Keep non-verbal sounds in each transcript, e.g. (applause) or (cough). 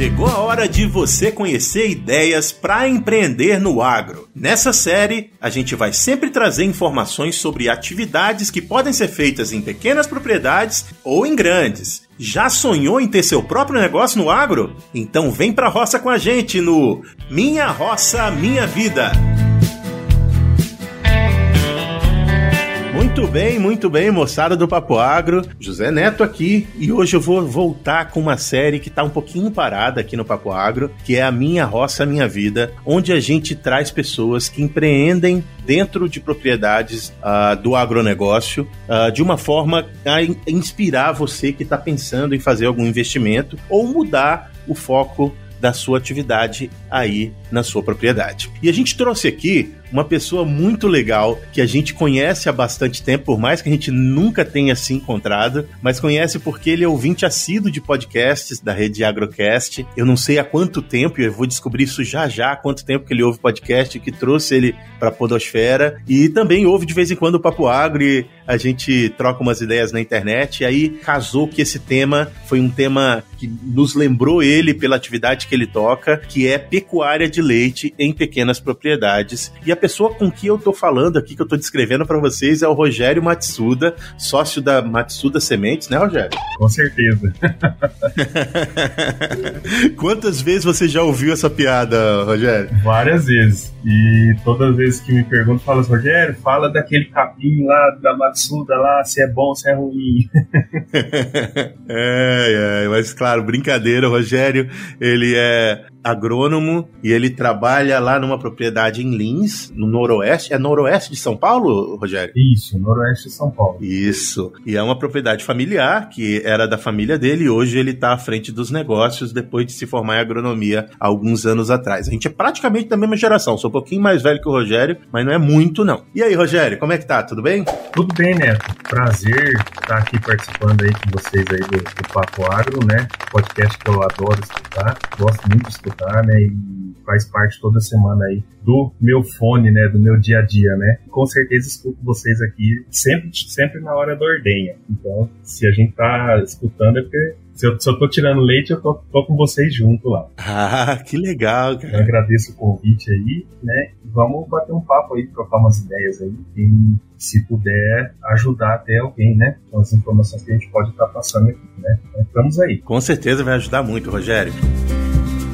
Chegou a hora de você conhecer ideias para empreender no agro. Nessa série, a gente vai sempre trazer informações sobre atividades que podem ser feitas em pequenas propriedades ou em grandes. Já sonhou em ter seu próprio negócio no agro? Então vem pra roça com a gente no Minha Roça Minha Vida. Muito bem, muito bem, moçada do Papo Agro. José Neto aqui e hoje eu vou voltar com uma série que está um pouquinho parada aqui no Papo Agro, que é a Minha Roça Minha Vida, onde a gente traz pessoas que empreendem dentro de propriedades uh, do agronegócio uh, de uma forma a inspirar você que está pensando em fazer algum investimento ou mudar o foco da sua atividade aí na sua propriedade. E a gente trouxe aqui uma pessoa muito legal que a gente conhece há bastante tempo, por mais que a gente nunca tenha se encontrado, mas conhece porque ele é ouvinte assíduo de podcasts da rede Agrocast. Eu não sei há quanto tempo, eu vou descobrir isso já já, há quanto tempo que ele ouve podcast, que trouxe ele para a Podosfera, e também ouve de vez em quando o Papo Agro e a gente troca umas ideias na internet, e aí casou que esse tema foi um tema que nos lembrou ele pela atividade que ele toca, que é pecuária de leite em pequenas propriedades. E a pessoa com que eu tô falando aqui, que eu tô descrevendo para vocês, é o Rogério Matsuda, sócio da Matsuda Sementes, né, Rogério? Com certeza. (laughs) Quantas vezes você já ouviu essa piada, Rogério? Várias vezes. E todas as vezes que me perguntam, fala assim, Rogério, fala daquele capim lá da Matsuda lá, se é bom, se é ruim. (laughs) é, é, mas claro, brincadeira, o Rogério, ele é agrônomo e ele trabalha lá numa propriedade em Lins, no noroeste. É noroeste de São Paulo, Rogério? Isso, noroeste de São Paulo. Isso. E é uma propriedade familiar que era da família dele e hoje ele está à frente dos negócios depois de se formar em agronomia alguns anos atrás. A gente é praticamente da mesma geração, sou um pouquinho mais velho que o Rogério, mas não é muito não. E aí, Rogério, como é que tá? Tudo bem? Tudo bem, Neto. Prazer estar aqui participando aí com vocês aí do, do Papo Agro, né? Podcast que eu adoro escutar, gosto muito de escutar escutar, né? E faz parte toda semana aí do meu fone, né? Do meu dia a dia, né? Com certeza escuto vocês aqui sempre, sempre na hora da ordenha. Então, se a gente tá escutando é porque se eu, se eu tô tirando leite, eu tô, tô, com vocês junto lá. Ah, que legal, cara. Eu agradeço o convite aí, né? Vamos bater um papo aí, trocar umas ideias aí. E se puder ajudar até alguém, né? Com as informações que a gente pode estar tá passando aqui, né? Então, estamos aí. Com certeza vai ajudar muito, Rogério.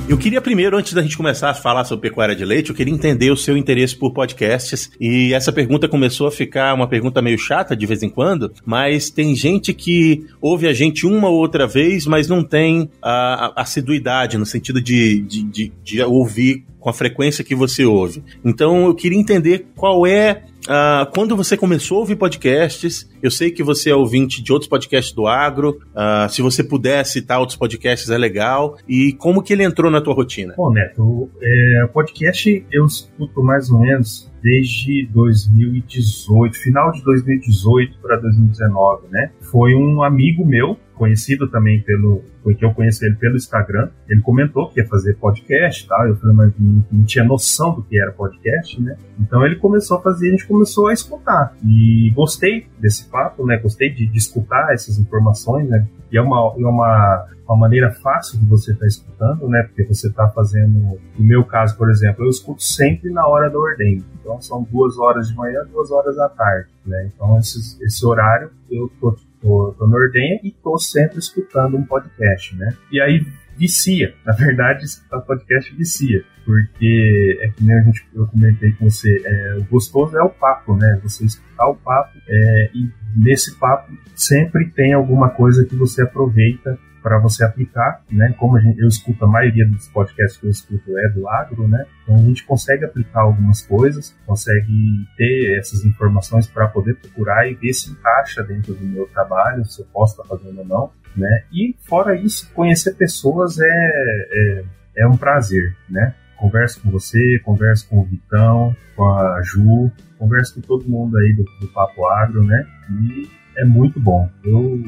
Eu queria primeiro, antes da gente começar a falar sobre pecuária de leite, eu queria entender o seu interesse por podcasts. E essa pergunta começou a ficar uma pergunta meio chata de vez em quando, mas tem gente que ouve a gente uma ou outra vez, mas não tem a, assiduidade no sentido de, de, de, de ouvir com a frequência que você ouve. Então eu queria entender qual é Uh, quando você começou a ouvir podcasts, eu sei que você é ouvinte de outros podcasts do agro. Uh, se você puder citar outros podcasts, é legal. E como que ele entrou na tua rotina? Bom, Neto, é, podcast eu escuto mais ou menos desde 2018, final de 2018 para 2019, né? Foi um amigo meu conhecido também pelo porque eu conheci ele pelo Instagram. Ele comentou que ia fazer podcast e tal. Eu falei, mas não, não, tinha noção do que era podcast, né? Então ele começou a fazer, a gente começou a escutar. E gostei desse papo, né? Gostei de, de escutar essas informações, né? E é uma, é uma, uma maneira fácil de você estar tá escutando, né? Porque você está fazendo. No meu caso, por exemplo, eu escuto sempre na hora da ordem. Então são duas horas de manhã, duas horas da tarde, né? Então esse, esse horário eu tô tô, tô no Ordenha e tô sempre escutando um podcast, né? E aí vicia. Na verdade, escutar podcast vicia. Porque é que nem a gente, eu comentei com você, é, o gostoso é o papo, né? Você escutar o papo é, e nesse papo sempre tem alguma coisa que você aproveita para você aplicar, né? Como gente, eu escuto a maioria dos podcasts que eu escuto é do agro, né? Então a gente consegue aplicar algumas coisas, consegue ter essas informações para poder procurar e ver se encaixa dentro do meu trabalho, se eu posso estar tá fazendo ou não, né? E fora isso, conhecer pessoas é, é, é um prazer, né? Converso com você, converso com o Vitão, com a Ju, converso com todo mundo aí do, do Papo Agro, né? E é muito bom. Eu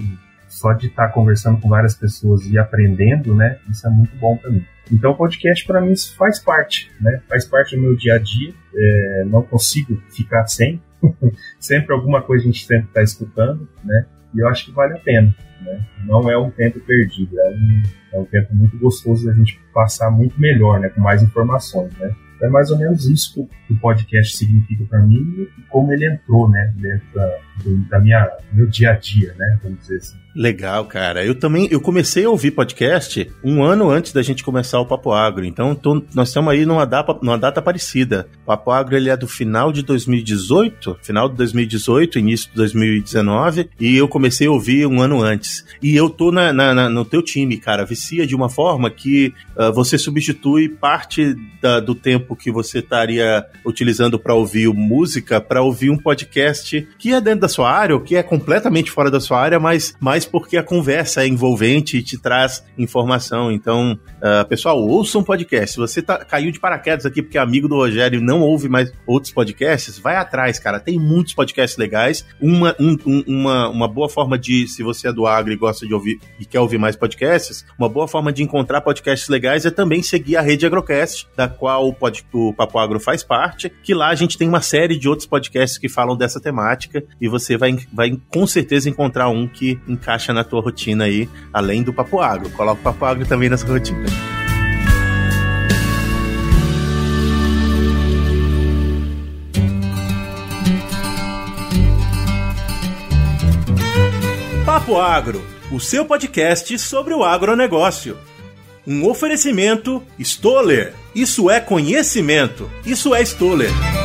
só de estar tá conversando com várias pessoas e aprendendo, né? Isso é muito bom para mim. Então, podcast para mim faz parte, né? Faz parte do meu dia a dia. É, não consigo ficar sem, (laughs) sempre alguma coisa a gente sempre está escutando, né? E eu acho que vale a pena. Né? Não é um tempo perdido, é um, é um tempo muito gostoso da gente passar muito melhor, né? Com mais informações, né? É mais ou menos isso que o podcast significa para mim e como ele entrou, né? Dentro da, da minha meu dia a dia, né? Vamos dizer assim. Legal, cara. Eu também eu comecei a ouvir podcast um ano antes da gente começar o Papo Agro. Então tô, nós estamos aí numa data, numa data parecida. O Papo Agro ele é do final de 2018, final de 2018, início de 2019, e eu comecei a ouvir um ano antes. E eu tô na, na, na no teu time, cara. Vicia de uma forma que uh, você substitui parte da, do tempo que você estaria utilizando para ouvir música para ouvir um podcast que é dentro da sua área ou que é completamente fora da sua área, mas mais porque a conversa é envolvente e te traz informação. Então, uh, pessoal, ouça um podcast. Se você tá, caiu de paraquedas aqui porque é amigo do Rogério e não ouve mais outros podcasts, vai atrás, cara. Tem muitos podcasts legais. Uma, um, uma, uma boa forma de, se você é do agro e gosta de ouvir e quer ouvir mais podcasts, uma boa forma de encontrar podcasts legais é também seguir a rede Agrocast, da qual o, pod, o Papo Agro faz parte, que lá a gente tem uma série de outros podcasts que falam dessa temática e você vai, vai com certeza encontrar um que encaixa encaixa na tua rotina aí, além do papo agro. Coloca o papo agro também nessa rotina. Papo Agro, o seu podcast sobre o agronegócio. Um oferecimento Stoller. Isso é conhecimento. Isso é Stoller.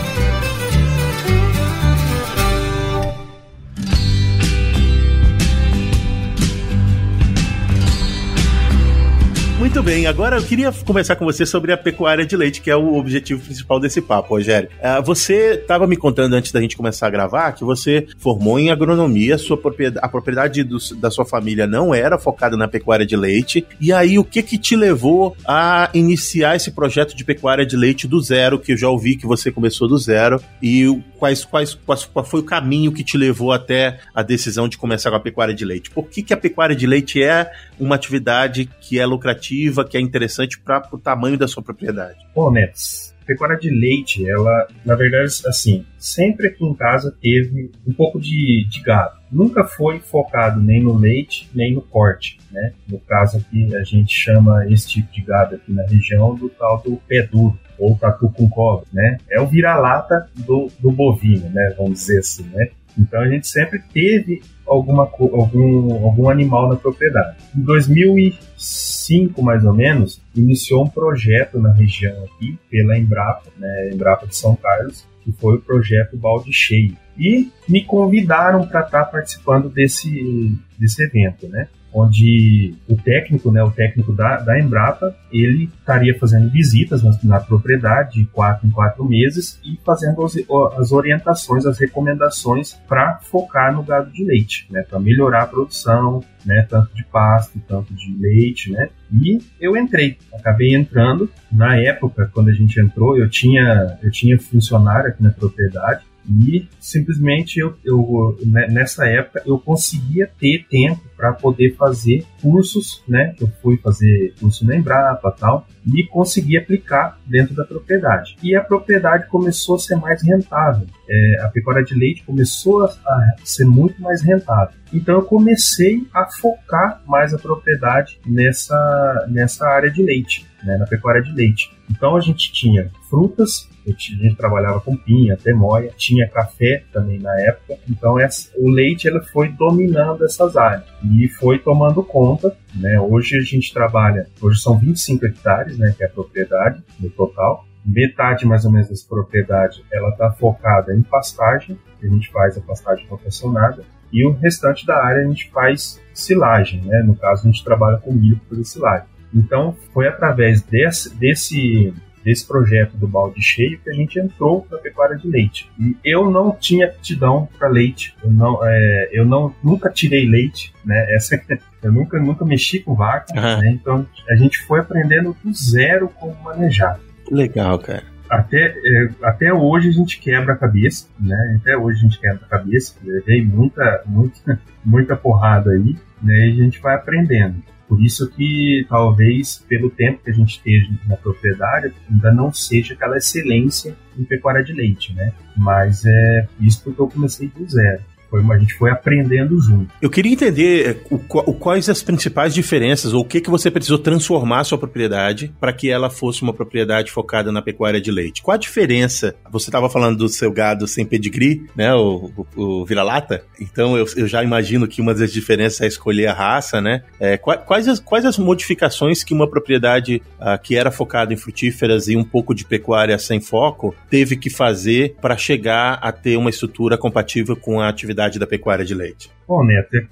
Muito bem, agora eu queria conversar com você sobre a pecuária de leite, que é o objetivo principal desse papo, Rogério. Uh, você estava me contando antes da gente começar a gravar que você formou em agronomia, sua propriedade, a propriedade do, da sua família não era focada na pecuária de leite. E aí, o que que te levou a iniciar esse projeto de pecuária de leite do zero, que eu já ouvi que você começou do zero, e quais, quais, quais, qual foi o caminho que te levou até a decisão de começar com a pecuária de leite? Por que, que a pecuária de leite é uma atividade que é lucrativa, que é interessante para o tamanho da sua propriedade? Bom, Nets, pecuária de leite, ela, na verdade, assim, sempre aqui em casa teve um pouco de, de gado. Nunca foi focado nem no leite, nem no corte, né? No caso aqui, a gente chama esse tipo de gado aqui na região do tal do pé duro ou tatu com cobre, né? É o vira-lata do, do bovino, né? Vamos dizer assim, né? Então a gente sempre teve alguma, algum, algum animal na propriedade. Em 2005, mais ou menos, iniciou um projeto na região aqui, pela Embrapa, né, Embrapa de São Carlos, que foi o projeto Balde Cheio. E me convidaram para estar tá participando desse, desse evento, né? Onde o técnico, né, o técnico da, da Embrapa, ele estaria fazendo visitas na, na propriedade de quatro em quatro meses e fazendo as, as orientações, as recomendações para focar no gado de leite, né, para melhorar a produção, né, tanto de pasto, tanto de leite, né, e eu entrei, acabei entrando. Na época, quando a gente entrou, eu tinha, eu tinha funcionário aqui na propriedade, e simplesmente eu, eu né, nessa época eu conseguia ter tempo para poder fazer cursos, né? Eu fui fazer curso na Embrapa tal e consegui aplicar dentro da propriedade. E a propriedade começou a ser mais rentável. É, a pecuária de leite começou a, a ser muito mais rentável. Então eu comecei a focar mais a propriedade nessa, nessa área de leite, né, na pecuária de leite. Então a gente tinha frutas, a gente trabalhava com pinha, temoia, tinha café também na época. Então essa, o leite ele foi dominando essas áreas e foi tomando conta. Né? Hoje a gente trabalha, hoje são 25 hectares, né, que é a propriedade no total. Metade mais ou menos dessa propriedade ela está focada em pastagem, que a gente faz a pastagem rotacionada, e o restante da área a gente faz silagem, né? No caso a gente trabalha com milho para fazer silagem. Então foi através desse, desse desse projeto do balde cheio que a gente entrou na pecuária de leite. E eu não tinha aptidão para leite, eu não, é, eu não nunca tirei leite, né? Essa (laughs) eu nunca nunca mexi com vaca, uhum. né? Então a gente foi aprendendo do zero como manejar. Legal, cara. até, é, até hoje a gente quebra a cabeça, né? Até hoje a gente quebra a cabeça. Levei muita, muita, (laughs) muita porrada aí, né? E a gente vai aprendendo. Por isso que talvez pelo tempo que a gente esteja na propriedade ainda não seja aquela excelência em pecuária de leite, né? Mas é isso porque eu comecei do zero. Foi, a gente foi aprendendo junto. Eu queria entender é, o, o, quais as principais diferenças, ou o que, que você precisou transformar a sua propriedade para que ela fosse uma propriedade focada na pecuária de leite. Qual a diferença? Você estava falando do seu gado sem pedigree, né? O, o, o vira-lata. Então eu, eu, já imagino que uma das diferenças é escolher a raça, né? É, quais, as, quais as modificações que uma propriedade uh, que era focada em frutíferas e um pouco de pecuária sem foco teve que fazer para chegar a ter uma estrutura compatível com a atividade da pecuária de leite? Bom, Neto, é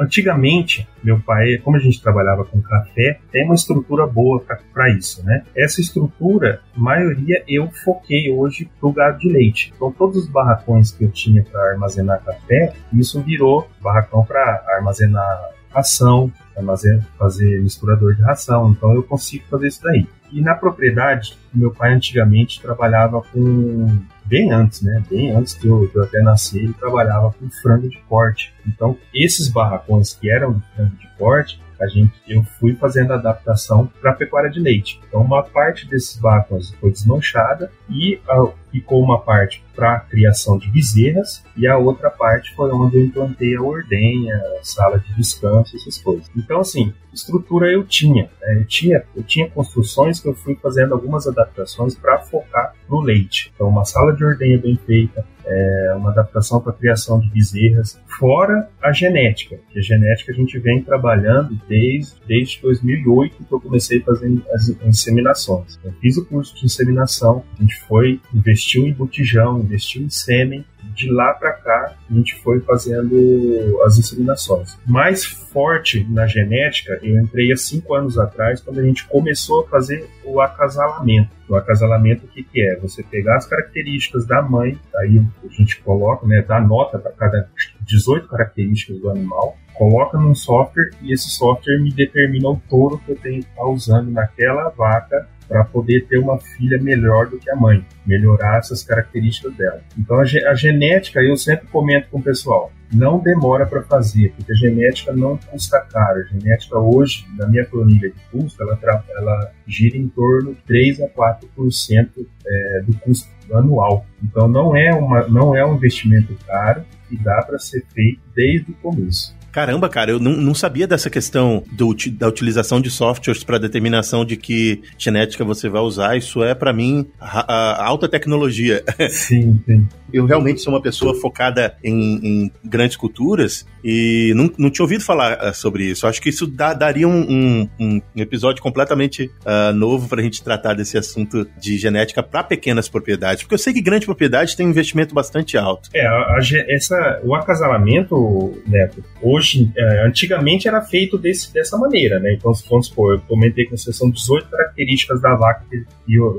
antigamente, meu pai, como a gente trabalhava com café, tem uma estrutura boa para isso, né? Essa estrutura, maioria, eu foquei hoje pro gado de leite. Então, todos os barracões que eu tinha para armazenar café, isso virou barracão para armazenar ração, armazenar, fazer misturador de ração. Então, eu consigo fazer isso daí. E na propriedade, meu pai antigamente trabalhava com bem antes, né? Bem antes de eu, eu até nascer, ele trabalhava com frango de corte. Então, esses barracões que eram de frango de corte, a gente, eu fui fazendo adaptação para pecuária de leite. Então, uma parte desses barracões foi desmanchada e a, ficou uma parte para criação de bezerras e a outra parte foi onde eu implantei a ordenha, a sala de descanso, essas coisas. Então, assim, estrutura eu tinha, né? eu tinha, eu tinha construções que eu fui fazendo algumas adaptações para focar no leite. Então, uma sala de ordenha bem feita, é, uma adaptação para a criação de bezerras, fora a genética, que a genética a gente vem trabalhando desde, desde 2008 que eu comecei fazer as inseminações. Eu fiz o curso de inseminação, a gente foi, investiu em botijão, investiu em sêmen, de lá para cá a gente foi fazendo as inseminações. Mais forte na genética, eu entrei há cinco anos atrás, quando a gente começou a fazer o acasalamento. O acasalamento, o que, que é? Você pegar as características da mãe, aí a gente coloca, né, dá nota para cada 18 características do animal, coloca num software e esse software me determina o touro que eu tenho que estar usando naquela vaca para poder ter uma filha melhor do que a mãe, melhorar essas características dela. Então a, a genética, eu sempre comento com o pessoal, não demora para fazer, porque a genética não custa caro. A genética hoje, na minha planilha de custo, ela, ela gira em torno de 3 a 4% é, do custo anual. Então não é, uma, não é um investimento caro e dá para ser feito desde o começo. Caramba, cara, eu não, sabia dessa questão do, da utilização de softwares para determinação de que genética você vai usar. Isso é, para mim, a, a alta tecnologia. Sim, sim. Eu realmente sou uma pessoa focada em, em grandes culturas e não, não tinha ouvido falar uh, sobre isso. Acho que isso dá, daria um, um, um, episódio completamente uh, novo para a gente tratar desse assunto de genética para pequenas propriedades, porque eu sei que grande propriedade tem um investimento bastante alto. É, a, a, essa, o acasalamento, Neto, hoje, é, antigamente era feito desse, dessa maneira, né? Então, vamos supor, eu comentei com você, são 18 características da vaca que,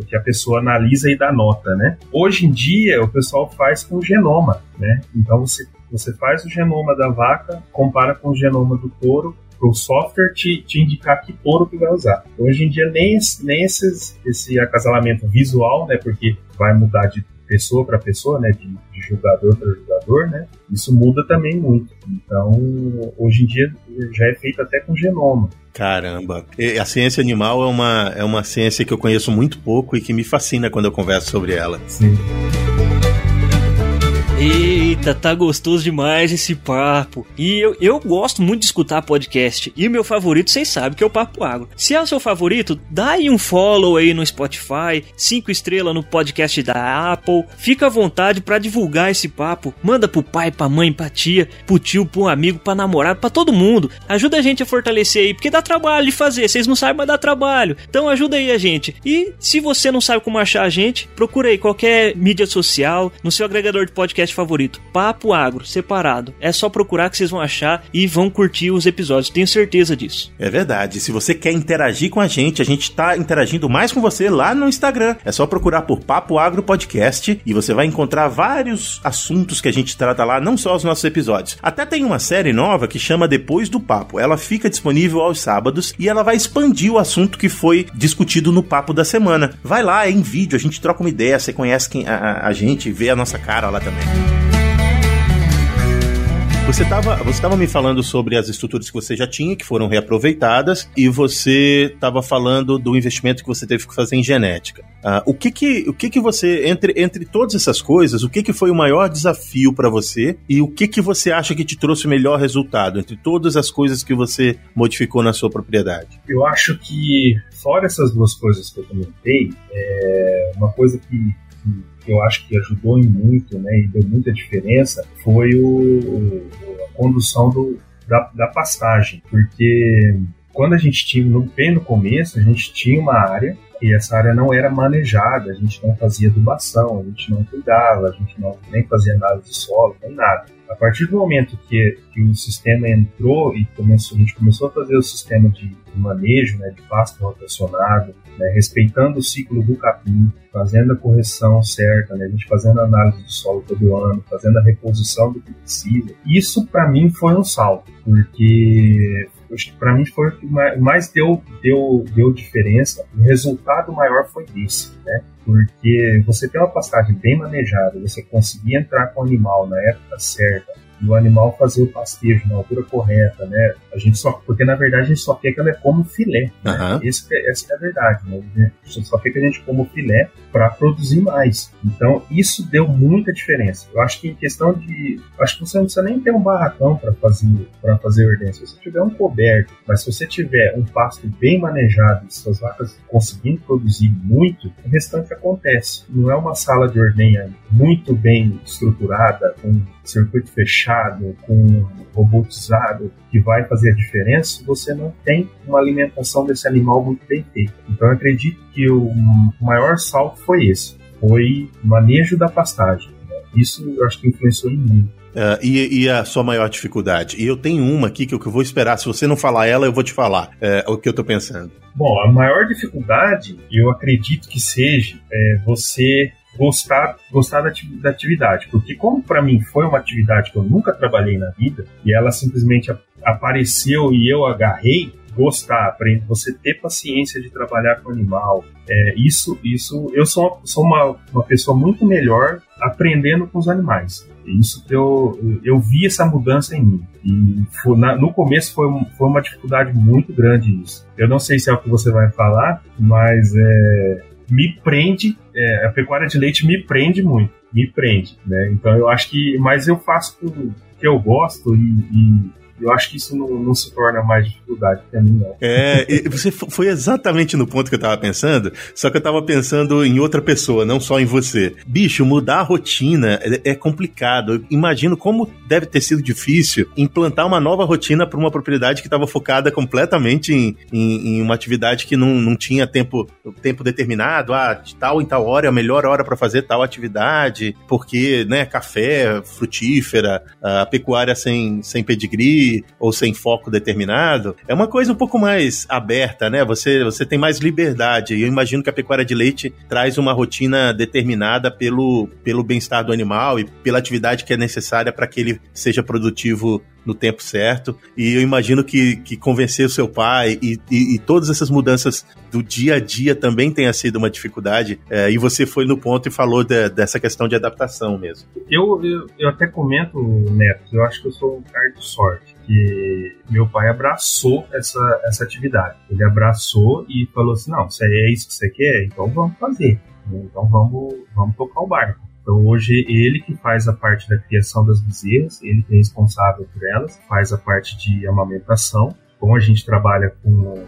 que a pessoa analisa e dá nota, né? Hoje em dia, o pessoal faz com o genoma, né? Então você, você faz o genoma da vaca, compara com o genoma do touro, para o software te, te, indicar que touro que vai usar. Então, hoje em dia nem, nem esses, esse acasalamento visual, né? Porque vai mudar de pessoa para pessoa, né? De, de jogador para jogador, né? Isso muda também muito. Então, hoje em dia já é feito até com genoma. Caramba. A ciência animal é uma, é uma ciência que eu conheço muito pouco e que me fascina quando eu converso sobre ela. Sim. E Eita, tá gostoso demais esse papo. E eu, eu gosto muito de escutar podcast. E o meu favorito, vocês sabem, que é o Papo Agro. Se é o seu favorito, dá aí um follow aí no Spotify, cinco estrelas no podcast da Apple. Fica à vontade para divulgar esse papo. Manda pro pai, pra mãe, pra tia, pro tio, pro amigo, pra namorado, pra todo mundo. Ajuda a gente a fortalecer aí, porque dá trabalho de fazer. Vocês não sabem, mas dá trabalho. Então ajuda aí a gente. E se você não sabe como achar a gente, procura aí qualquer mídia social, no seu agregador de podcast podcast favorito. Papo Agro, separado. É só procurar que vocês vão achar e vão curtir os episódios, tenho certeza disso. É verdade. Se você quer interagir com a gente, a gente tá interagindo mais com você lá no Instagram. É só procurar por Papo Agro Podcast e você vai encontrar vários assuntos que a gente trata lá, não só os nossos episódios. Até tem uma série nova que chama Depois do Papo. Ela fica disponível aos sábados e ela vai expandir o assunto que foi discutido no papo da semana. Vai lá, é em vídeo, a gente troca uma ideia, você conhece quem, a, a gente, vê a nossa cara lá também. Você estava você tava me falando sobre as estruturas que você já tinha, que foram reaproveitadas, e você estava falando do investimento que você teve que fazer em genética. Uh, o que que, o que que você, entre, entre todas essas coisas, o que que foi o maior desafio para você e o que que você acha que te trouxe o melhor resultado entre todas as coisas que você modificou na sua propriedade? Eu acho que, fora essas duas coisas que eu comentei, é uma coisa que, que que eu acho que ajudou em muito né, e deu muita diferença foi o, a condução do, da, da pastagem, porque quando a gente tinha, no, bem no começo, a gente tinha uma área e essa área não era manejada, a gente não fazia adubação, a gente não cuidava, a gente não nem fazia análise de solo, nem nada. A partir do momento que, que o sistema entrou e começou, a gente começou a fazer o sistema de, manejo, né, de pasto rotacionado, né, respeitando o ciclo do capim, fazendo a correção certa, né, a gente fazendo a análise de solo todo ano, fazendo a reposição do que precisa. Isso para mim foi um salto, porque para mim foi o que mais deu, deu, deu diferença. O resultado maior foi esse, né? Porque você tem uma pastagem bem manejada, você conseguir entrar com o animal na época certa, do animal fazer o pastejo na altura correta, né? A gente só, porque na verdade a gente só quer que ela como filé. Né? Uhum. Esse, essa é a verdade, né? A gente só quer que a gente como filé para produzir mais. Então isso deu muita diferença. Eu acho que em questão de, acho que você não precisa nem ter um barracão para fazer para fazer ordem. Se você tiver um coberto, mas se você tiver um pasto bem manejado e suas vacas conseguindo produzir muito, o restante acontece. Não é uma sala de ordenha muito bem estruturada com circuito fechado, com robotizado, que vai fazer a diferença você não tem uma alimentação desse animal muito bem feita. Então eu acredito que o maior salto foi esse, foi o manejo da pastagem. Isso eu acho que influenciou em mim. Uh, e, e, a sua maior dificuldade? E eu tenho uma aqui que eu, que eu vou esperar. Se você não falar ela, eu vou te falar é, o que eu tô pensando. Bom, a maior dificuldade, eu acredito que seja é, você gostar, gostar da, da atividade. Porque como para mim foi uma atividade que eu nunca trabalhei na vida, e ela simplesmente apareceu e eu agarrei, gostar, para você ter paciência de trabalhar com animal. É, isso, isso, eu sou, sou uma, uma pessoa muito melhor aprendendo com os animais. Isso eu, eu vi essa mudança em mim. E foi, na, no começo foi, foi uma dificuldade muito grande isso. Eu não sei se é o que você vai falar, mas é, me prende, é, a pecuária de leite me prende muito, me prende, né? Então eu acho que, mas eu faço tudo que eu gosto e, e eu acho que isso não, não se torna mais dificuldade para mim, não. É, você foi exatamente no ponto que eu tava pensando, só que eu tava pensando em outra pessoa, não só em você. Bicho, mudar a rotina é, é complicado. Eu imagino como deve ter sido difícil implantar uma nova rotina para uma propriedade que estava focada completamente em, em, em, uma atividade que não, não tinha tempo, tempo determinado. Ah, de tal em tal hora é a melhor hora para fazer tal atividade, porque, né, café, frutífera, a pecuária sem, sem pedigree, ou sem foco determinado, é uma coisa um pouco mais aberta, né? Você, você tem mais liberdade. E eu imagino que a pecuária de leite traz uma rotina determinada pelo, pelo bem-estar do animal e pela atividade que é necessária para que ele seja produtivo no tempo certo. E eu imagino que, que convencer o seu pai e, e, e todas essas mudanças do dia a dia também tenha sido uma dificuldade. É, e você foi no ponto e falou de, dessa questão de adaptação mesmo. Eu, eu, eu até comento, Neto, eu acho que eu sou um cara de sorte. Que meu pai abraçou essa, essa atividade. Ele abraçou e falou assim: não, se é isso que você quer, então vamos fazer. Então vamos, vamos tocar o barco. Então hoje ele que faz a parte da criação das bezerras, ele que é responsável por elas, faz a parte de amamentação. Como a gente trabalha com,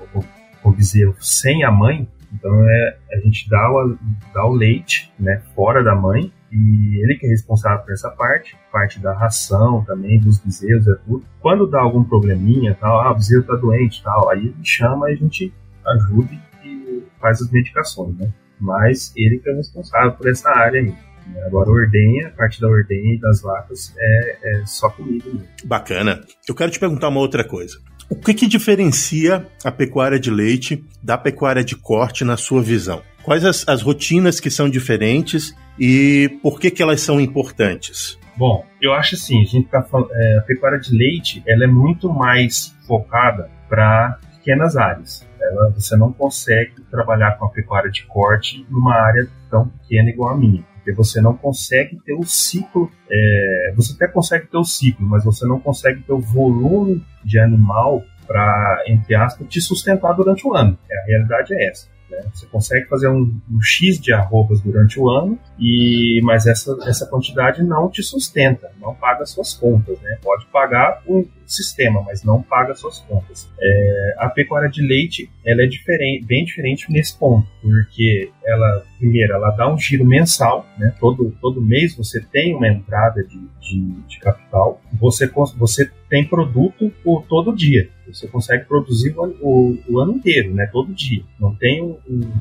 com bezerro sem a mãe, então é, a gente dá o, dá o leite né, fora da mãe e ele que é responsável por essa parte, parte da ração também, dos bezerros, é tudo. Quando dá algum probleminha, tal, ah, o bezerro tá doente, tal, aí ele chama e a gente ajuda e faz as medicações, né? Mas ele que é responsável por essa área aí. Agora, ordenha, a parte da ordenha e das vacas é, é só comida mesmo. Bacana. Eu quero te perguntar uma outra coisa. O que, que diferencia a pecuária de leite da pecuária de corte na sua visão? Quais as, as rotinas que são diferentes e por que, que elas são importantes? Bom, eu acho assim, a gente tá falando, é, a pecuária de leite, ela é muito mais focada para pequenas áreas. Ela, você não consegue trabalhar com a pecuária de corte numa área tão pequena igual a minha porque você não consegue ter o ciclo. É, você até consegue ter o ciclo, mas você não consegue ter o volume de animal para, entre aspas, te sustentar durante o ano. A realidade é essa. Né? Você consegue fazer um, um, X de arrobas durante o ano, e mas essa, essa quantidade não te sustenta, não paga suas contas. Né? Pode pagar o sistema, mas não paga suas contas. É, a pecuária de leite ela é diferente, bem diferente nesse ponto, porque ela, primeiro, ela dá um giro mensal, né? todo, todo mês você tem uma entrada de, de, de capital, você, você tem produto por todo dia. Você consegue produzir o, o, o ano inteiro, né? Todo dia. Não tem um, um,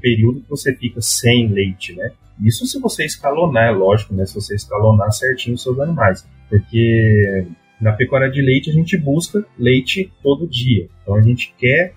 período que você fica sem leite, né? Isso se você escalonar, é lógico, né? Se você escalonar certinho os seus animais. Porque na pecuária de leite a gente busca leite todo dia. Então a gente quer,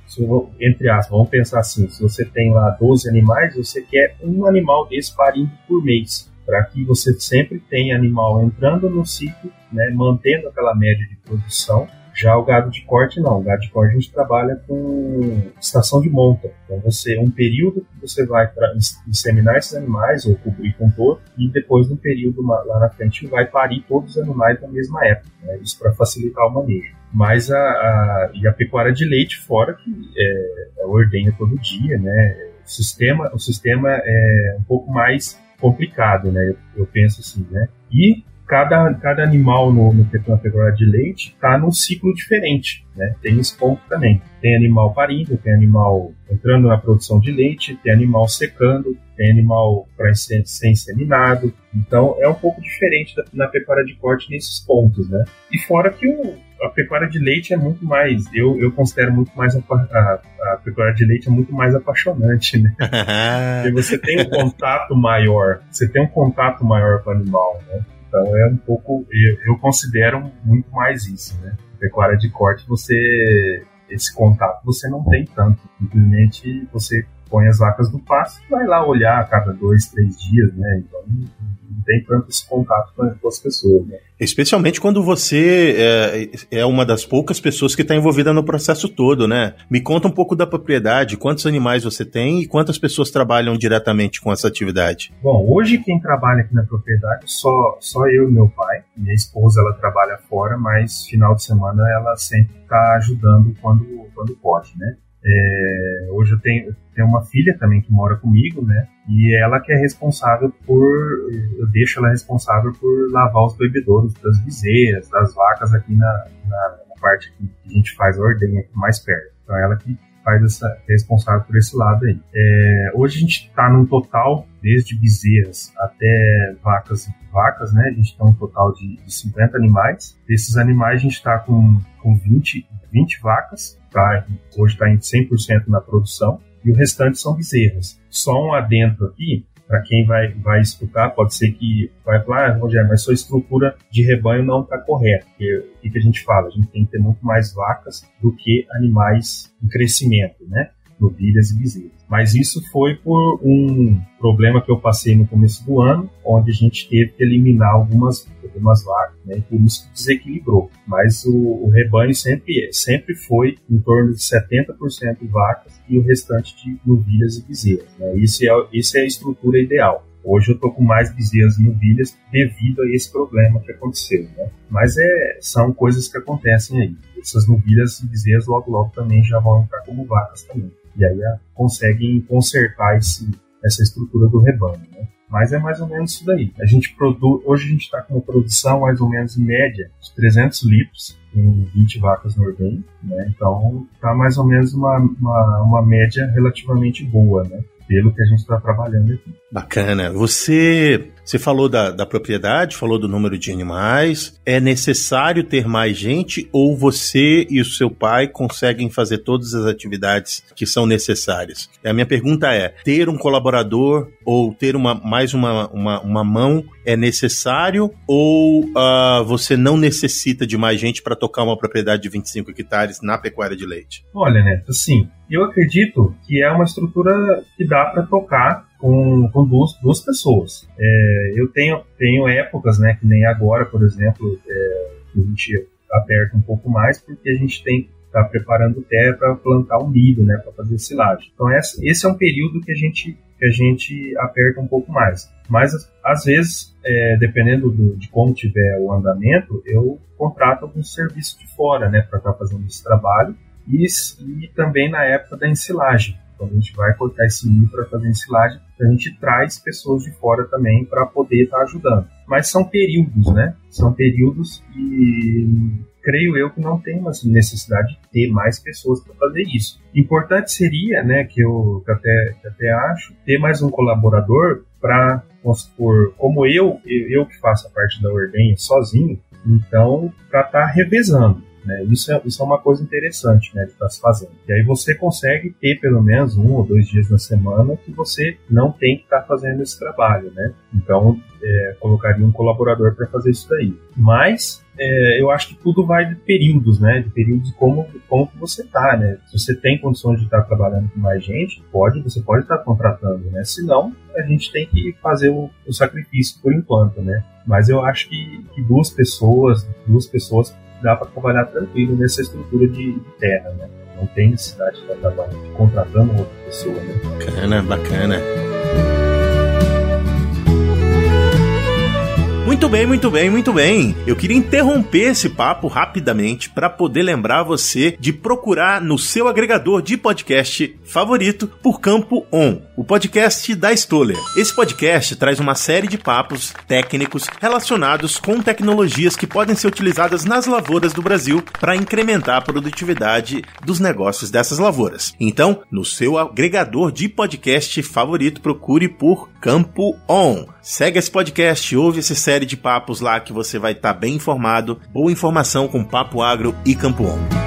entre aspas, vamos pensar assim, se você tem lá 12 animais, você quer um animal desse parindo por mês para que você sempre tenha animal entrando no ciclo, né, mantendo aquela média de produção. Já o gado de corte não, o gado de corte a gente trabalha com estação de monta. Então você um período que você vai para inseminar esses animais ou cobrir com todo e depois no período lá na frente vai parir todos os animais na mesma época. Né, isso para facilitar o manejo. Mas a, a, e a pecuária de leite fora que é, é ordenha todo dia, né? O sistema, o sistema é um pouco mais complicado, né? Eu, eu penso assim, né? E cada, cada animal no, no na pecuária de leite está num ciclo diferente, né? Tem esse ponto também. Tem animal parindo, tem animal entrando na produção de leite, tem animal secando, tem animal para ser, ser inseminado. Então é um pouco diferente da, na pecuária de corte nesses pontos, né? E fora que o, a pecuária de leite é muito mais, eu, eu considero muito mais a, a, a pecuária de leite é muito mais apaixonante, né? (laughs) Porque você tem um contato maior, você tem um contato maior com o animal, né? Então é um pouco, eu, eu considero muito mais isso, né? Pecuária de corte, você esse contato você não tem tanto. Simplesmente você põe as vacas no pasto e vai lá olhar a cada dois, três dias, né? Então não tem tanto esse contato com as pessoas, né? Especialmente quando você é, é uma das poucas pessoas que está envolvida no processo todo, né? Me conta um pouco da propriedade, quantos animais você tem e quantas pessoas trabalham diretamente com essa atividade? Bom, hoje quem trabalha aqui na propriedade só, só eu e meu pai. Minha esposa ela trabalha fora, mas final de semana ela sempre está ajudando quando, quando pode, né? É, hoje eu tenho, tenho uma filha também que mora comigo, né? E ela que é responsável por. Eu deixo ela responsável por lavar os bebedouros das bezerras, das vacas aqui na, na, na parte que a gente faz a ordenha aqui mais perto. Então ela que faz essa é responsável por esse lado aí. É, hoje a gente está num total, desde bezerras até vacas vacas, né? A gente tem um total de, de 50 animais. Desses animais a gente está com, com 20, 20 vacas tá, hoje está em 100% na produção, e o restante são bezerras. Só um adentro aqui, para quem vai, vai escutar, pode ser que vai falar, ah, Rogério, mas sua estrutura de rebanho não está correta. O que, que a gente fala? A gente tem que ter muito mais vacas do que animais em crescimento, né? Novilhas e bezerras. Mas isso foi por um problema que eu passei no começo do ano, onde a gente teve que eliminar algumas, algumas vacas, né? Por isso desequilibrou. Mas o, o rebanho sempre, sempre foi em torno de 70% vacas e o restante de novilhas e bezerras. Né? Isso, é, isso é a estrutura ideal. Hoje eu tô com mais bezerras e novilhas devido a esse problema que aconteceu, né? Mas é, são coisas que acontecem aí. Essas novilhas e bezerras logo logo também já vão entrar como vacas também e aí a, conseguem consertar esse, essa estrutura do rebanho. Né? Mas é mais ou menos isso daí. A gente produz, hoje a gente está com uma produção mais ou menos em média de 300 litros com 20 vacas no ordenho, né? Então está mais ou menos uma, uma, uma média relativamente boa, né? pelo que a gente está trabalhando aqui. Bacana. Você Você falou da, da propriedade, falou do número de animais. É necessário ter mais gente ou você e o seu pai conseguem fazer todas as atividades que são necessárias? A minha pergunta é: ter um colaborador ou ter uma, mais uma, uma, uma mão é necessário ou uh, você não necessita de mais gente para tocar uma propriedade de 25 hectares na pecuária de leite? Olha, Neto, assim, eu acredito que é uma estrutura que dá para tocar com, com duas, duas pessoas. É, eu tenho, tenho épocas, né, que nem agora, por exemplo, é, que a gente aperta um pouco mais porque a gente tem estar tá preparando terra para plantar o milho, né, para fazer silagem. Então esse é um período que a gente que a gente aperta um pouco mais. Mas às vezes, é, dependendo do, de como tiver o andamento, eu contrato algum serviço de fora, né, para estar tá fazendo esse trabalho e, e também na época da ensilagem. Quando a gente vai cortar esse milho para fazer ensilagem, a gente traz pessoas de fora também para poder estar tá ajudando. Mas são períodos, né? São períodos e creio eu que não tem uma necessidade de ter mais pessoas para fazer isso. Importante seria, né, que eu que até, que até acho, ter mais um colaborador para, vamos supor, como eu, eu que faço a parte da ordenha sozinho, então para estar tá revezando. Né? Isso, é, isso é uma coisa interessante né, de estar tá se fazendo. E aí você consegue ter pelo menos um ou dois dias na semana que você não tem que estar tá fazendo esse trabalho. Né? Então, é, colocaria um colaborador para fazer isso daí. Mas é, eu acho que tudo vai de períodos, né? De períodos como como que você tá, né? Se você tem condições de estar tá trabalhando com mais gente, pode, você pode estar contratando, né? Se não, a gente tem que fazer o, o, sacrifício por enquanto, né? Mas eu acho que, que duas pessoas, duas pessoas dá para trabalhar tranquilo nessa estrutura de, terra, né? Não tem necessidade de estar contratando outra pessoa, né? Bacana, bacana. Muito bem, muito bem, muito bem. Eu queria interromper esse papo rapidamente para poder lembrar você de procurar no seu agregador de podcast favorito por Campo On, o podcast da Stoller. Esse podcast traz uma série de papos técnicos relacionados com tecnologias que podem ser utilizadas nas lavouras do Brasil para incrementar a produtividade dos negócios dessas lavouras. Então, no seu agregador de podcast favorito, procure por Campo On. Segue esse podcast, ouve essa série de papos lá que você vai estar tá bem informado. Boa informação com Papo Agro e Campo On.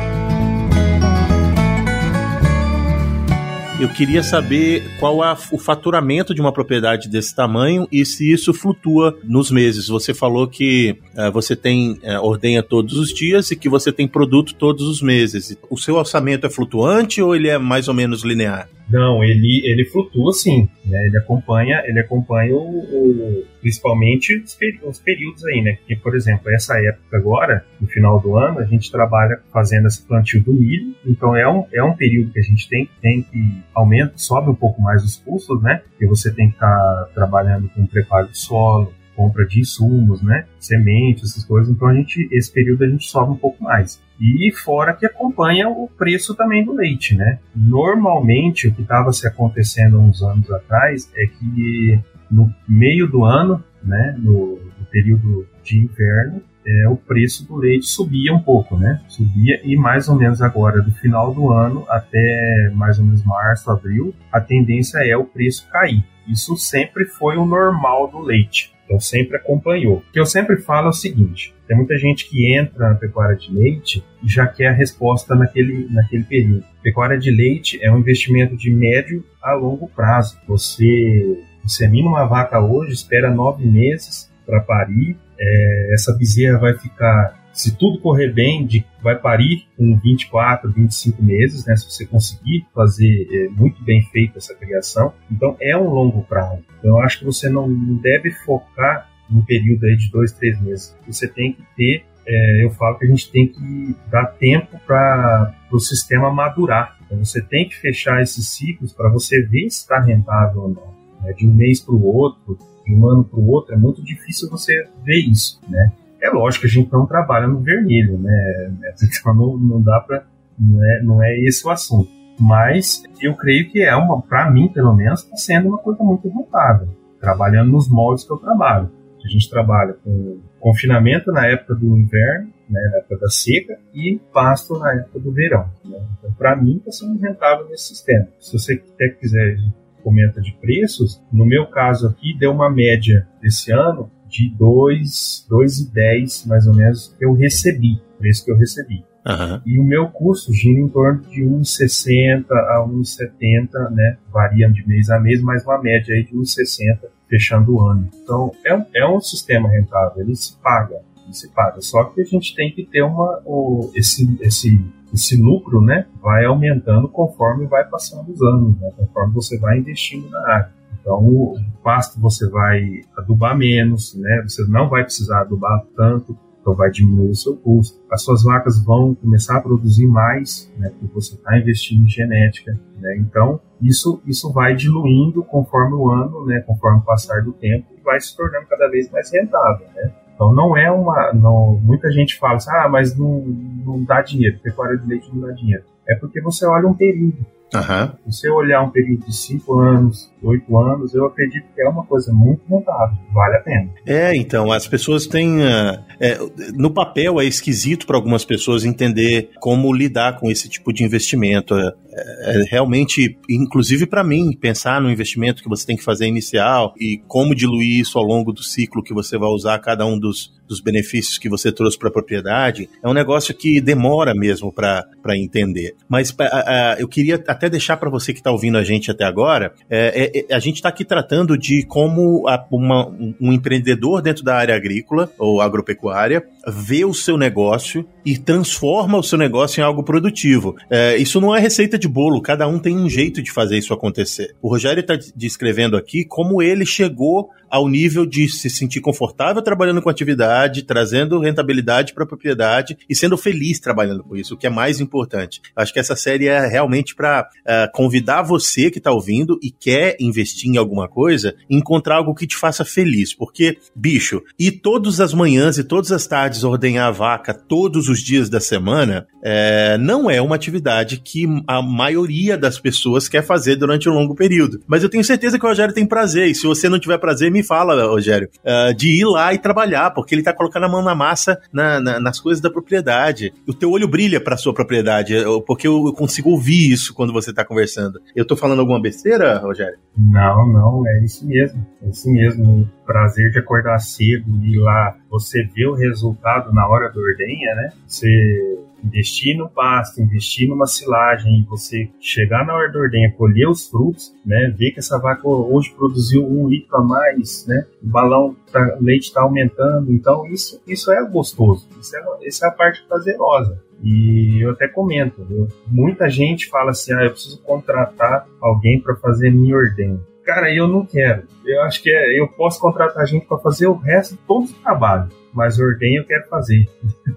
Eu queria saber qual é o faturamento de uma propriedade desse tamanho e se isso flutua nos meses. Você falou que uh, você tem uh, ordenha todos os dias e que você tem produto todos os meses. O seu orçamento é flutuante ou ele é mais ou menos linear? Não, ele, ele flutua sim, né? Ele acompanha, ele acompanha o, o principalmente os, os, períodos aí, né? Porque, por exemplo, essa época agora, no final do ano, a gente trabalha fazendo esse plantio do milho, então é um, é um período que a gente tem, tem que aumenta, sobe um pouco mais os custos, né? Porque você tem que estar tá trabalhando com preparo de solo, compra de insumos, né? Sementes, essas coisas. Então a gente, esse período a gente sobe um pouco mais. E fora que acompanha o preço também do leite, né? Normalmente o que estava se acontecendo uns anos atrás é que no meio do ano, né, no, no período de inverno, é, o preço do leite subia um pouco, né? Subia e mais ou menos agora, do final do ano até mais ou menos março, abril, a tendência é o preço cair. Isso sempre foi o normal do leite. Então sempre acompanhou. O que eu sempre falo é o seguinte: tem muita gente que entra na pecuária de leite e já quer a resposta naquele, naquele período. Pecuária de leite é um investimento de médio a longo prazo. Você insemina uma vaca hoje, espera nove meses para parir, é, essa bezerra vai ficar se tudo correr bem, de, vai parir com 24, 25 meses, né? Se você conseguir fazer é, muito bem feita essa criação. Então é um longo prazo. Então eu acho que você não deve focar num período aí de dois, três meses. Você tem que ter, é, eu falo que a gente tem que dar tempo para o sistema madurar. Então você tem que fechar esses ciclos para você ver se está rentável ou não. Né? De um mês para o outro, de um ano para o outro, é muito difícil você ver isso, né? É lógico que a gente não trabalha no vermelho, né? Então não, não dá para. Não é, não é esse o assunto. Mas eu creio que é uma, para mim, pelo menos, está sendo uma coisa muito rentável. Trabalhando nos moldes que eu trabalho. A gente trabalha com confinamento na época do inverno, né, na época da seca, e pasto na época do verão. Né? Então, para mim, está sendo rentável nesse sistema. Se você quiser comenta de preços, no meu caso aqui deu uma média desse ano de 2,10 mais ou menos que eu recebi, preço que eu recebi. Uhum. E o meu custo gira em torno de 1,60 a 1,70, né? Varia de mês a mês, mas uma média aí de 1,60 fechando o ano. Então é um, é um sistema rentável, ele se paga, ele se paga. Só que a gente tem que ter uma, o, esse, esse, esse lucro, né? Vai aumentando conforme vai passando os anos, né? Conforme você vai investindo na área. Então, o pasto você vai adubar menos, né? Você não vai precisar adubar tanto então vai diminuir o seu custo. As suas vacas vão começar a produzir mais, né, porque você está investindo em genética. Né, então isso, isso vai diluindo conforme o ano, né, conforme o passar do tempo, e vai se tornando cada vez mais rentável. Né. Então não é uma. Não, muita gente fala assim, ah, mas não, não dá dinheiro, pecuária de leite não dá dinheiro. É porque você olha um período. Uhum. Se você olhar um período de 5 anos, 8 anos, eu acredito que é uma coisa muito rentável, vale a pena. É, então, as pessoas têm. Uh, é, no papel é esquisito para algumas pessoas entender como lidar com esse tipo de investimento. É, é, realmente, inclusive para mim, pensar no investimento que você tem que fazer inicial e como diluir isso ao longo do ciclo que você vai usar cada um dos, dos benefícios que você trouxe para a propriedade, é um negócio que demora mesmo para entender. Mas uh, uh, eu queria até deixar para você que está ouvindo a gente até agora, é, é, a gente está aqui tratando de como a, uma, um empreendedor dentro da área agrícola ou agropecuária vê o seu negócio e transforma o seu negócio em algo produtivo. É, isso não é receita de bolo, cada um tem um jeito de fazer isso acontecer. O Rogério está descrevendo aqui como ele chegou ao nível de se sentir confortável trabalhando com atividade, trazendo rentabilidade para a propriedade e sendo feliz trabalhando com isso, o que é mais importante. Acho que essa série é realmente para uh, é, convidar você que está ouvindo e quer investir em alguma coisa, encontrar algo que te faça feliz, porque, bicho, e todas as manhãs e todas as tardes ordenhar a vaca todos os dias da semana é, não é uma atividade que a maioria das pessoas quer fazer durante um longo período. Mas eu tenho certeza que o Rogério tem prazer, e se você não tiver prazer, me fala, Rogério, uh, de ir lá e trabalhar, porque ele tá colocando a mão na massa na, na, nas coisas da propriedade. O teu olho brilha pra sua propriedade, porque eu, consigo ouvir isso quando você tá conversando. Eu tô falando alguma besteira, Rogério? Não, não, é isso mesmo. É isso mesmo. O prazer de acordar cedo e lá, você vê o resultado na hora do ordenha, né? Você investir no pasto, investir numa silagem e você chegar na hora da ordenha, colher os frutos, né, ver que essa vaca hoje produziu um litro a mais, né, o balão, tá, o leite está aumentando, então isso, isso é gostoso, isso é, isso é a parte prazerosa. E eu até comento, viu? muita gente fala assim, ah, eu preciso contratar alguém para fazer minha ordenha. Cara, eu não quero. Eu acho que é, eu posso contratar gente para fazer o resto de todo o trabalho mas ordenha eu quero fazer.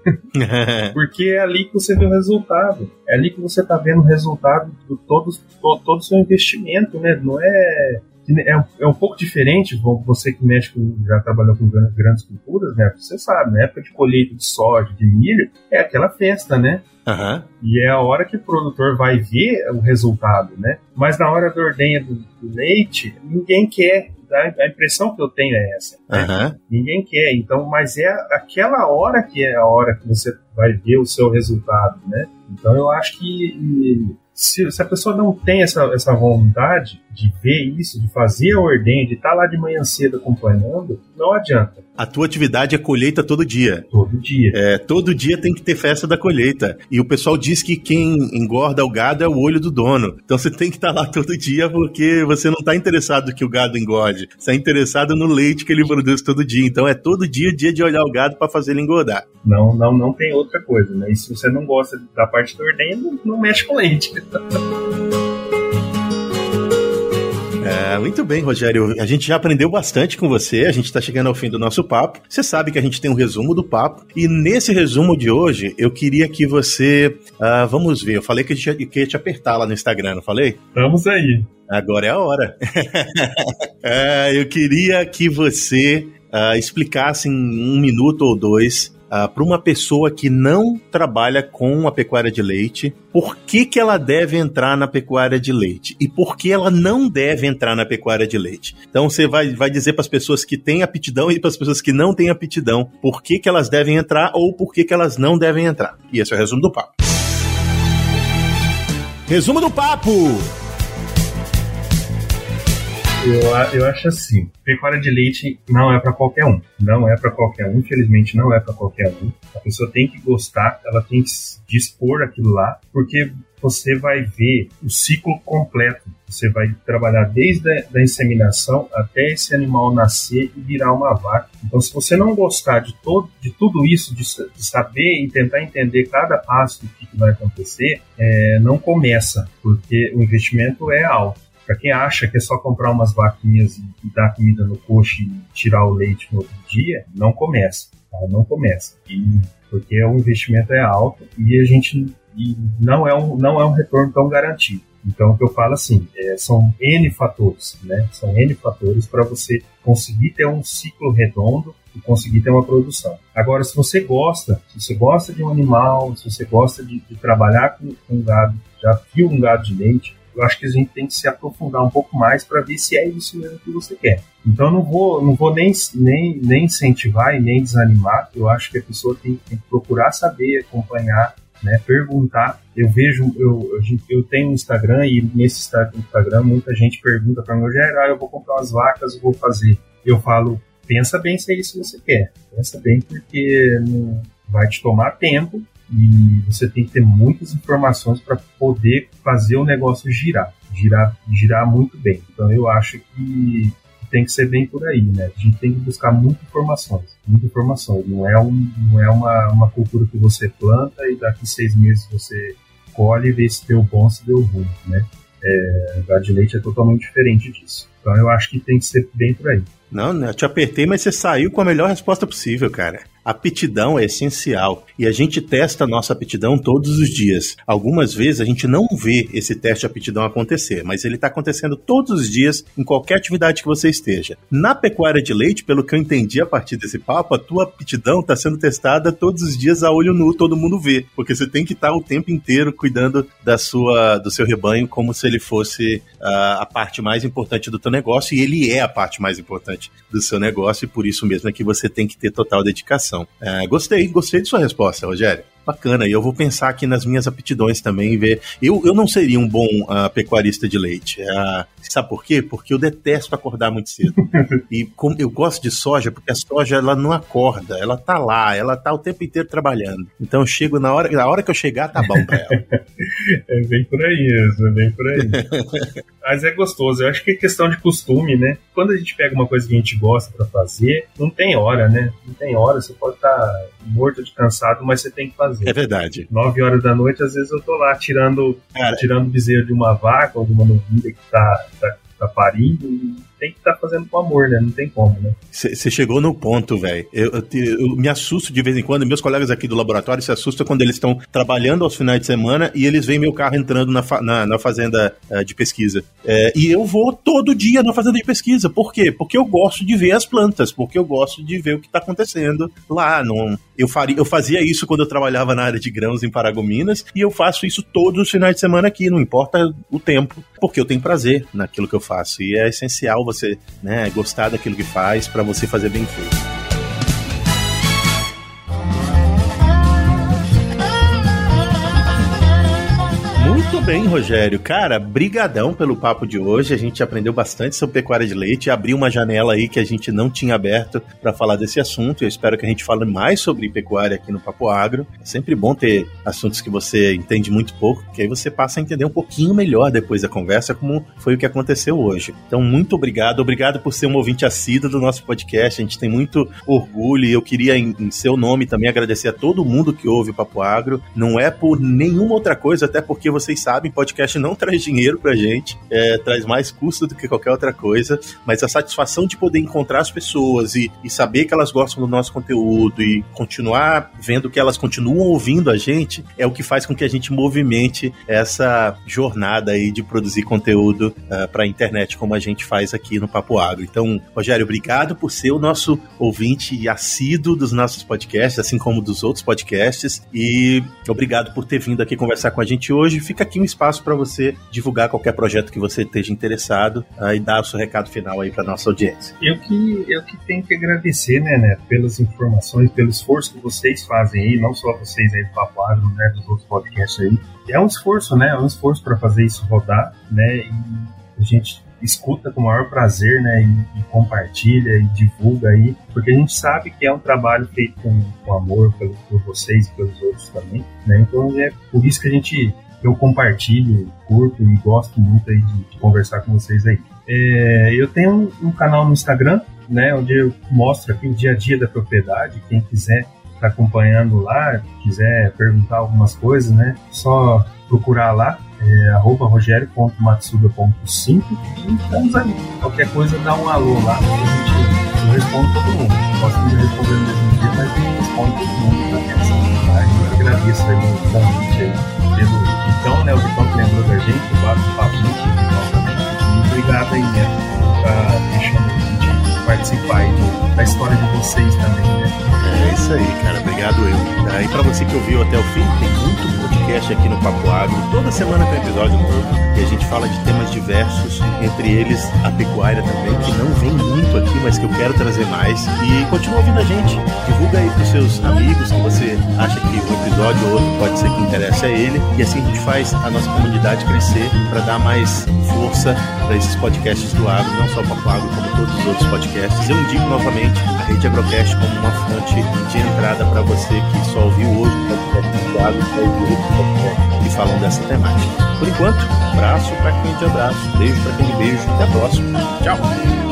(laughs) Porque é ali que você vê o resultado. É ali que você está vendo o resultado de todo, todo, todo o seu investimento, né? Não é é um, é um pouco diferente, você que mexe com, já trabalhou com grandes culturas, né? Você sabe, na época de colheita de soja, de milho, é aquela festa, né? Uhum. E é a hora que o produtor vai ver o resultado, né? Mas na hora da ordenha do, do leite, ninguém quer a, impressão que eu tenho é essa. Né? Uhum. Ninguém quer, então, mas é aquela hora que é a hora que você vai ver o seu resultado, né? Então eu acho que se, se, a pessoa não tem essa, essa vontade de ver isso, de fazer a ordem, de estar tá lá de manhã cedo acompanhando, não adianta. A tua atividade é colheita todo dia. Todo dia. É, todo dia tem que ter festa da colheita. E o pessoal diz que quem engorda o gado é o olho do dono. Então você tem que estar tá lá todo dia porque você não está interessado que o gado engorde. Você está interessado no leite que ele produz todo dia. Então é todo dia dia de olhar o gado para fazer ele engordar. Não, não, não tem outra coisa, né? E se você não gosta da parte da ordenha, não, não mexe com leite. (laughs) muito bem, Rogério. A gente já aprendeu bastante com você. A gente está chegando ao fim do nosso papo. Você sabe que a gente tem um resumo do papo. E nesse resumo de hoje, eu queria que você. Uh, vamos ver, eu falei que, eu ia te apertar lá no Instagram, não falei? Vamos aí. Agora é a hora. (laughs) é, eu queria que você uh, explicasse em um minuto ou dois uh, ah, para uma pessoa que não trabalha com a pecuária de leite, por que, que ela deve entrar na pecuária de leite e por que ela não deve entrar na pecuária de leite. Então você vai, vai dizer para as pessoas que têm aptidão e para as pessoas que não têm aptidão por que, que elas devem entrar ou por que, que elas não devem entrar. E esse é o resumo do papo. Resumo do papo! Eu, eu acho assim, pecuária de leite não é para qualquer um. Não é para qualquer um, infelizmente não é para qualquer um. A pessoa tem que gostar, ela tem que dispor aquilo lá, porque você vai ver o ciclo completo. Você vai trabalhar desde a da inseminação até esse animal nascer e virar uma vaca. Então, se você não gostar de, todo, de tudo isso, de, de saber e tentar entender cada passo do que, que vai acontecer, é, não começa, porque o investimento é alto. Para quem acha que é só comprar umas vaquinhas e, dar comida no coxo e tirar o leite no outro dia, não começa. Tá? Não começa. E, porque o investimento é alto e a gente e não é um, não é um retorno tão garantido. Então, o que eu falo assim, é, são N fatores, né? São N fatores para você conseguir ter um ciclo redondo e conseguir ter uma produção. Agora, se você gosta, se você gosta de um animal, se você gosta de, de trabalhar com, com gado, já viu um gado de leite, eu acho que a gente tem que se aprofundar um pouco mais para ver se é isso mesmo que você quer. Então não vou, não vou nem, nem, nem incentivar e nem desanimar. Eu acho que a pessoa tem, tem que procurar saber, acompanhar né, perguntar. Eu vejo, eu, eu tenho um Instagram e nesse Instagram muita gente pergunta para mim, ah, eu vou comprar umas vacas, eu vou fazer. Eu falo, pensa bem se é isso que você quer. Pensa bem porque não vai te tomar tempo e você tem que ter muitas informações para poder fazer o negócio girar, girar, girar muito bem. Então eu acho que tem que ser bem por aí, né? A gente tem que buscar muitas informações, muita informação. Não é, um, não é uma, uma cultura que você planta e daqui seis meses você colhe e vê se deu bom, se deu ruim, né? É, gado de leite é totalmente diferente disso. Então eu acho que tem que ser bem por aí. Não, eu te apertei, mas você saiu com a melhor resposta possível, cara. Aptidão é essencial e a gente testa a nossa aptidão todos os dias. Algumas vezes a gente não vê esse teste de aptidão acontecer, mas ele está acontecendo todos os dias em qualquer atividade que você esteja. Na pecuária de leite, pelo que eu entendi a partir desse papo, a tua aptidão está sendo testada todos os dias a olho nu, todo mundo vê, porque você tem que estar tá o tempo inteiro cuidando da sua, do seu rebanho como se ele fosse uh, a parte mais importante do teu negócio e ele é a parte mais importante do seu negócio e por isso mesmo é que você tem que ter total dedicação. É, gostei, gostei de sua resposta, Rogério. Bacana, e eu vou pensar aqui nas minhas aptidões também e ver. Eu, eu não seria um bom uh, pecuarista de leite. Uh, sabe por quê? Porque eu detesto acordar muito cedo. (laughs) e como eu gosto de soja, porque a soja ela não acorda, ela tá lá, ela tá o tempo inteiro trabalhando. Então eu chego na hora, na hora que eu chegar, tá bom pra ela. (laughs) é bem por aí mesmo, é bem por aí. (laughs) Mas é gostoso, eu acho que é questão de costume, né? Quando a gente pega uma coisa que a gente gosta para fazer, não tem hora, né? Não tem hora, você pode estar tá morto de cansado, mas você tem que fazer fazer. É verdade. Nove horas da noite, às vezes eu tô lá tirando, Cara, tirando bezerro de uma vaca ou de uma novilha que tá, tá, tá parindo e tem que estar tá fazendo com amor, né? Não tem como, né? Você chegou no ponto, velho. Eu, eu, eu, me assusto de vez em quando, meus colegas aqui do laboratório se assustam quando eles estão trabalhando aos finais de semana e eles veem meu carro entrando na, fa na, na, fazenda uh, de pesquisa. É, e eu vou todo dia na fazenda de pesquisa. Por quê? Porque eu gosto de ver as plantas, porque eu gosto de ver o que está acontecendo lá. Não, eu, faria, eu fazia isso quando eu trabalhava na área de grãos em Paragominas e eu faço isso todos os finais de semana aqui, não importa o tempo, porque eu tenho prazer naquilo que eu faço. E é essencial você né, gostar daquilo que faz para você fazer bem feito. Bem, Rogério. Cara, brigadão pelo papo de hoje. A gente aprendeu bastante sobre pecuária de leite, abriu uma janela aí que a gente não tinha aberto para falar desse assunto. Eu espero que a gente fale mais sobre pecuária aqui no Papo Agro. É sempre bom ter assuntos que você entende muito pouco, que aí você passa a entender um pouquinho melhor depois da conversa, como foi o que aconteceu hoje. Então, muito obrigado. Obrigado por ser um ouvinte assíduo do nosso podcast. A gente tem muito orgulho e eu queria, em, em seu nome, também agradecer a todo mundo que ouve o Papo Agro. Não é por nenhuma outra coisa, até porque vocês sabem sabem, podcast não (laughs) traz dinheiro pra gente, é, traz mais custo do que qualquer outra coisa, mas a satisfação de poder encontrar as pessoas e, e saber que elas gostam do nosso conteúdo e continuar vendo que elas continuam ouvindo a gente é o que faz com que a gente movimente essa jornada aí de produzir conteúdo uh, pra internet, como a gente faz aqui no Papo Agro. Então, Rogério, obrigado por ser o nosso ouvinte assíduo dos nossos podcasts, assim como dos outros podcasts, e obrigado por ter vindo aqui conversar com a gente hoje. Fica aqui um espaço para você divulgar qualquer projeto que você esteja interessado uh, e dar o seu recado final aí para nossa audiência. Eu que, eu que tenho que agradecer, né, né, pelas informações, pelo esforço que vocês fazem aí, não só vocês aí do Papo Agro, né, dos outros podcasts aí. É um esforço, né, é um esforço para fazer isso rodar, né, e a gente escuta com o maior prazer, né? E, e, compartilha e divulga aí, porque a gente sabe que é um trabalho feito com, com amor pelo, por vocês e pelos outros também, né? Então é por isso que a gente eu compartilho, curto e gosto muito aí de, de conversar com vocês aí. É, eu tenho um, um, canal no Instagram, né, onde eu mostro aqui o dia a dia da propriedade. Quem quiser estar tá acompanhando lá, quiser perguntar algumas coisas, né, só procurar lá, é, rogério.matsuda.5 e estamos aí. Qualquer coisa, dá um alô lá, a gente eu respondo todo mundo. Posso me responder no mesmo dia, mas eu respondo todo mundo. Tá? Eu agradeço aí o convite aí. Vitão, né? O Vitão que lembrou da gente, o Bato Papo, o Vitão também. E obrigado aí, né? Pra deixando a gente participar aí da história de vocês também, né? É isso aí, cara. Obrigado eu. E para você que ouviu até o fim, tem muito podcast aqui no Papo Agro. Toda semana tem um episódio novo e a gente fala de temas diversos, entre eles a pecuária também, que não vem muito aqui, mas que eu quero trazer mais. E continua ouvindo a gente. Divulga aí pros seus amigos que você acha que um episódio ou outro pode ser que interesse a ele. E assim a gente faz a nossa comunidade crescer para dar mais força para esses podcasts do agro, não só o Papo Agro, como todos os outros podcasts. Eu indico novamente a Rede Agrocast como uma fonte de entrada para você que só ouviu hoje o podcast do agro, só ouviu que falam dessa temática. Por enquanto, abraço para quem abraço, beijo para quem beijo, até a próxima. Tchau!